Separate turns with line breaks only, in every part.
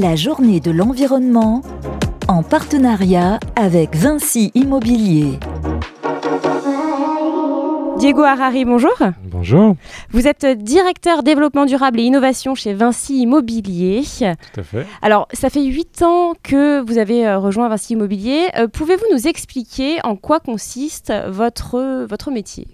la journée de l'environnement en partenariat avec Vinci Immobilier.
Diego Harari, bonjour.
Bonjour.
Vous êtes directeur développement durable et innovation chez Vinci Immobilier.
Tout à fait.
Alors, ça fait huit ans que vous avez euh, rejoint Vinci Immobilier. Euh, pouvez-vous nous expliquer en quoi consiste votre, votre métier?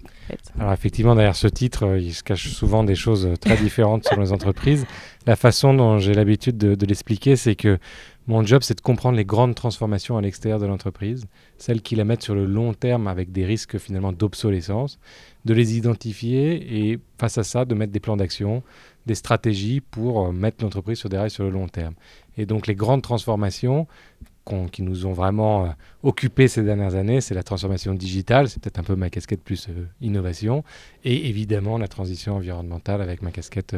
Alors effectivement, derrière ce titre, euh, il se cache souvent des choses très différentes sur les entreprises. La façon dont j'ai l'habitude de, de l'expliquer, c'est que mon job, c'est de comprendre les grandes transformations à l'extérieur de l'entreprise, celles qui la mettent sur le long terme avec des risques finalement d'obsolescence, de les identifier et face à ça, de mettre des plans d'action, des stratégies pour euh, mettre l'entreprise sur des rails sur le long terme. Et donc les grandes transformations qui nous ont vraiment euh, occupés ces dernières années, c'est la transformation digitale, c'est peut-être un peu ma casquette plus euh, innovation, et évidemment la transition environnementale avec ma casquette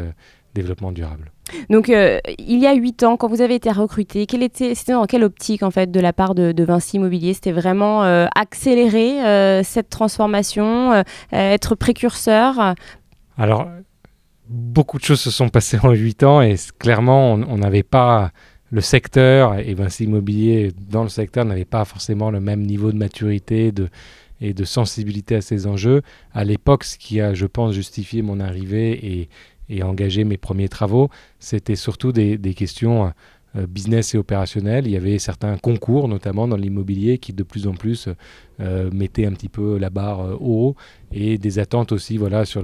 développement durable.
Donc, euh, il y a huit ans, quand vous avez été recruté, était, c'était dans quelle optique en fait de la part de, Vinci Immobilier? C'était vraiment euh, accélérer euh, cette transformation, être précurseur?
Alors, beaucoup de choses se sont passées en huit ans et clairement, on n'avait pas le secteur et Vinci Immobilier dans le secteur n'avait pas forcément le même niveau de maturité et de sensibilité à ces enjeux. À l'époque, ce qui a, je pense, justifié mon arrivée et, engager mes premiers travaux, c'était surtout des, questions business et opérationnelles. Il y avait certains concours, notamment dans l'immobilier, qui de plus en plus euh, mettaient un petit peu la barre euh, haut et des attentes aussi voilà, sur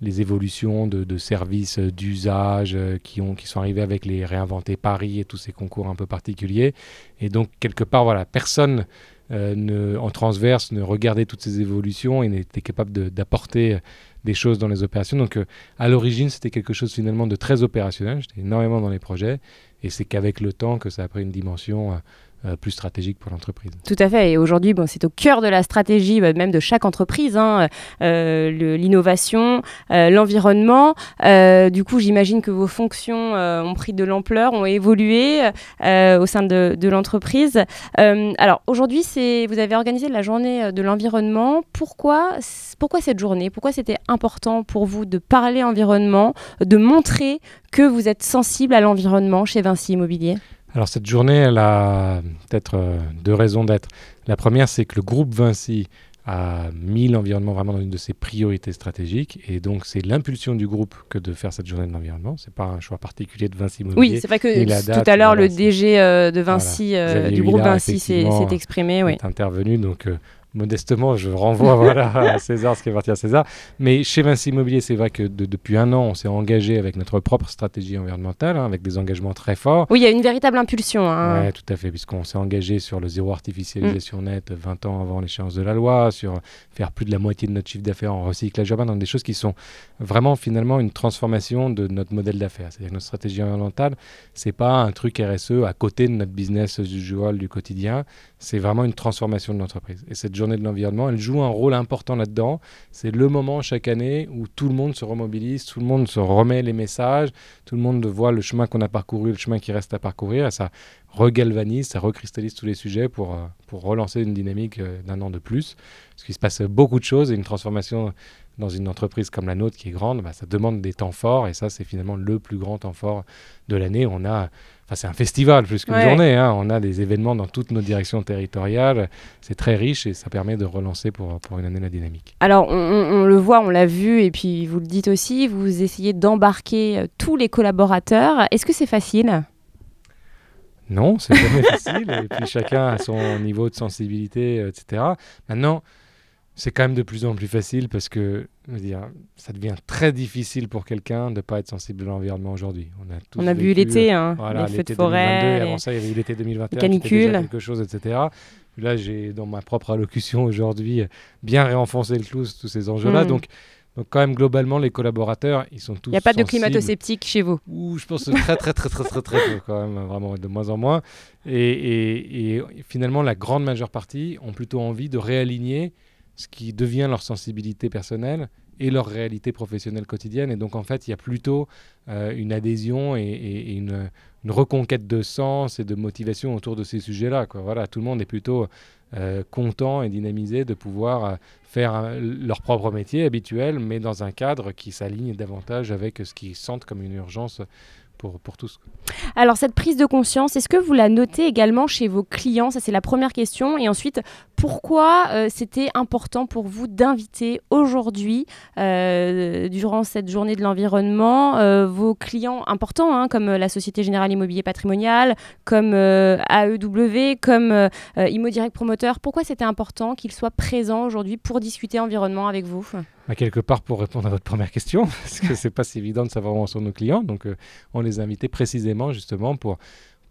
les évolutions de, services d'usage qui, qui sont arrivés avec les réinventés Paris et tous ces concours un peu particuliers. Et donc, quelque part, voilà, personne ne, en transverse ne regardait toutes ces évolutions et n'était capable d'apporter des choses dans les opérations. Donc euh, à l'origine, c'était quelque chose finalement de très opérationnel. J'étais énormément dans les projets et c'est qu'avec le temps que ça a pris une dimension euh, plus stratégique pour l'entreprise.
Tout à fait. Et aujourd'hui, bon, c'est au cœur de la stratégie bah, même de chaque entreprise, hein, euh, l'innovation, euh, l'environnement. du coup, j'imagine que vos fonctions ont pris de l'ampleur, ont évolué au sein de, l'entreprise. alors aujourd'hui, vous avez organisé la journée de l'environnement. Pourquoi cette journée? Pourquoi c'était important pour vous de parler environnement, de montrer que vous êtes sensible à l'environnement chez Vinci Immobilier?
Alors cette journée, elle a peut-être euh, deux raisons d'être. La première, c'est que le groupe Vinci a mis l'environnement vraiment dans une de ses priorités stratégiques. Et donc, c'est l'impulsion du groupe que de faire cette journée de l'environnement. Ce n'est pas un choix particulier de Vinci Immobilier.
Oui, c'est vrai que tout à l'heure, le DG euh, de Vinci, euh, du groupe Vinci s'est exprimé. Oui.
est intervenu. Donc, modestement, je renvoie voilà, à César ce qui appartient à César. Mais chez Vinci Immobilier, c'est vrai que depuis un an, on s'est engagé avec notre propre stratégie environnementale, hein, avec des engagements très forts.
Oui, il y a une véritable impulsion. Hein.
Oui, tout à fait, puisqu'on s'est engagé sur le zéro artificialisation mm. net 20 ans avant l'échéance de la loi, sur faire plus de la moitié de notre chiffre d'affaires en recyclage urbain, dans des choses qui sont vraiment finalement une transformation de notre modèle d'affaires. C'est-à-dire que notre stratégie environnementale, c'est pas un truc RSE à côté de notre business usual du quotidien, c'est vraiment une transformation de l'entreprise. Et cette journée de l'environnement, elle joue un rôle important là-dedans. C'est le moment chaque année où tout le monde se remobilise, tout le monde se remet les messages, tout le monde voit le chemin qu'on a parcouru, le chemin qui reste à parcourir. Et ça regalvanise, ça recristallise tous les sujets pour, euh, pour relancer une dynamique euh, d'un an de plus. Parce qu'il se passe beaucoup de choses et une transformation dans une entreprise comme la nôtre qui est grande, bah, ça demande des temps forts et ça c'est finalement le plus grand temps fort de l'année. On a c'est un festival plus qu'une journée. Hein. On a des événements dans toutes nos directions territoriales. C'est très riche et ça permet de relancer pour, pour une année la dynamique.
Alors, on, le voit, on l'a vu, et puis vous le dites aussi, vous essayez d'embarquer euh, tous les collaborateurs. Est-ce que c'est facile?
Non, c'est jamais facile. Et puis chacun a son niveau de sensibilité, etc. Maintenant, c'est quand même de plus en plus facile parce que dire, ça devient très difficile pour quelqu'un de ne pas être sensible à l'environnement aujourd'hui.
On a, on a vu l'été, hein, les feux de forêt.
Et... Avant ça, il y avait eu l'été 2021, canicule. quelque chose, etc. Là, j'ai, dans ma propre allocution aujourd'hui, bien réenfoncé le clou sur tous ces enjeux-là. Hmm. Donc, donc, quand même, globalement, les collaborateurs, ils sont tous. Il
n'y a pas de climato-sceptique chez vous
Ou je pense très, très, très, très, très, très, peu, quand même, vraiment, de moins en moins. Et, et, et finalement, la grande majeure partie ont plutôt envie de réaligner ce qui devient leur sensibilité personnelle et leur réalité professionnelle quotidienne. Et donc, en fait, il y a plutôt euh, une adhésion et, une, reconquête de sens et de motivation autour de ces sujets-là. Voilà, tout le monde est plutôt euh, content et dynamisé de pouvoir euh, faire leur propre métier habituel, mais dans un cadre qui s'aligne davantage avec ce qu'ils sentent comme une urgence pour, pour tous.
Alors cette prise de conscience, est-ce que vous la notez également chez vos clients? Ça c'est la première question. Et ensuite, pourquoi euh, c'était important pour vous d'inviter aujourd'hui, euh, durant cette journée de l'environnement, euh, vos clients importants, hein, comme la Société Générale Immobilier Patrimonial, comme AEW, comme Direct Promoteur Pourquoi c'était important qu'ils soient présents aujourd'hui pour discuter environnement avec vous?
Bah, quelque part pour répondre à votre première question, parce que c'est pas si évident de savoir où sont nos clients. Donc, on les a invités précisément justement pour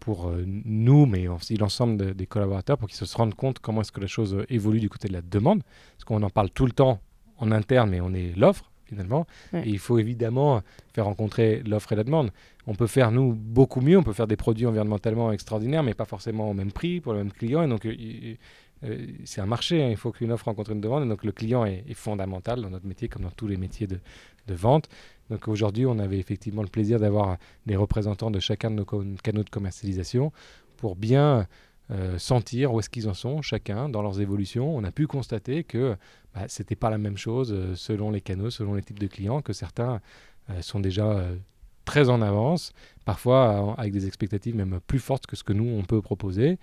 pour euh, nous, mais aussi l'ensemble des collaborateurs, pour qu'ils se rendent compte comment est-ce que la chose euh, évolue du côté de la demande. Parce qu'on en parle tout le temps en interne, mais on est l'offre finalement. Et il faut évidemment faire rencontrer l'offre et la demande. On peut faire, nous, beaucoup mieux. On peut faire des produits environnementalement extraordinaires, mais pas forcément au même prix pour le même client. Et donc, euh, c'est un marché. Hein. Il faut qu'une offre rencontre une demande. Et donc, le client est, fondamental dans notre métier, comme dans tous les métiers de, vente. Donc aujourd'hui, on avait effectivement le plaisir d'avoir des représentants de chacun de nos canaux de commercialisation pour bien euh, sentir où est-ce qu'ils en sont, chacun, dans leurs évolutions. On a pu constater que bah, ce n'était pas la même chose euh, selon les canaux, selon les types de clients, que certains sont déjà très en avance, parfois avec des expectatives même plus fortes que ce que nous, on peut proposer.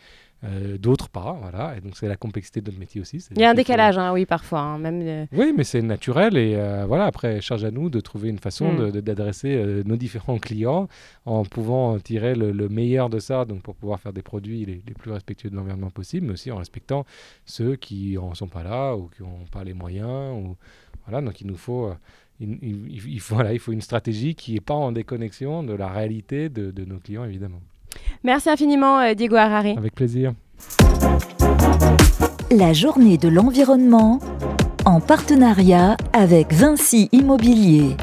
Euh, d'autres pas, voilà. Et donc c'est la complexité de notre métier aussi.
Il y a un décalage, hein, oui, parfois. Hein, même euh.
Oui, mais c'est naturel et euh, voilà. Après, charge à nous de trouver une façon mm. d'adresser nos différents clients en pouvant tirer le, meilleur de ça, donc pour pouvoir faire des produits les, plus respectueux de l'environnement possible, mais aussi en respectant ceux qui en sont pas là ou qui n'ont pas les moyens. Ou, voilà, donc il nous faut il, faut, voilà, il faut une stratégie qui n'est pas en déconnexion de la réalité de, de nos clients, évidemment.
Merci infiniment, euh, Diego Harari.
Avec plaisir.
La journée de l'environnement en partenariat avec Vinci Immobilier.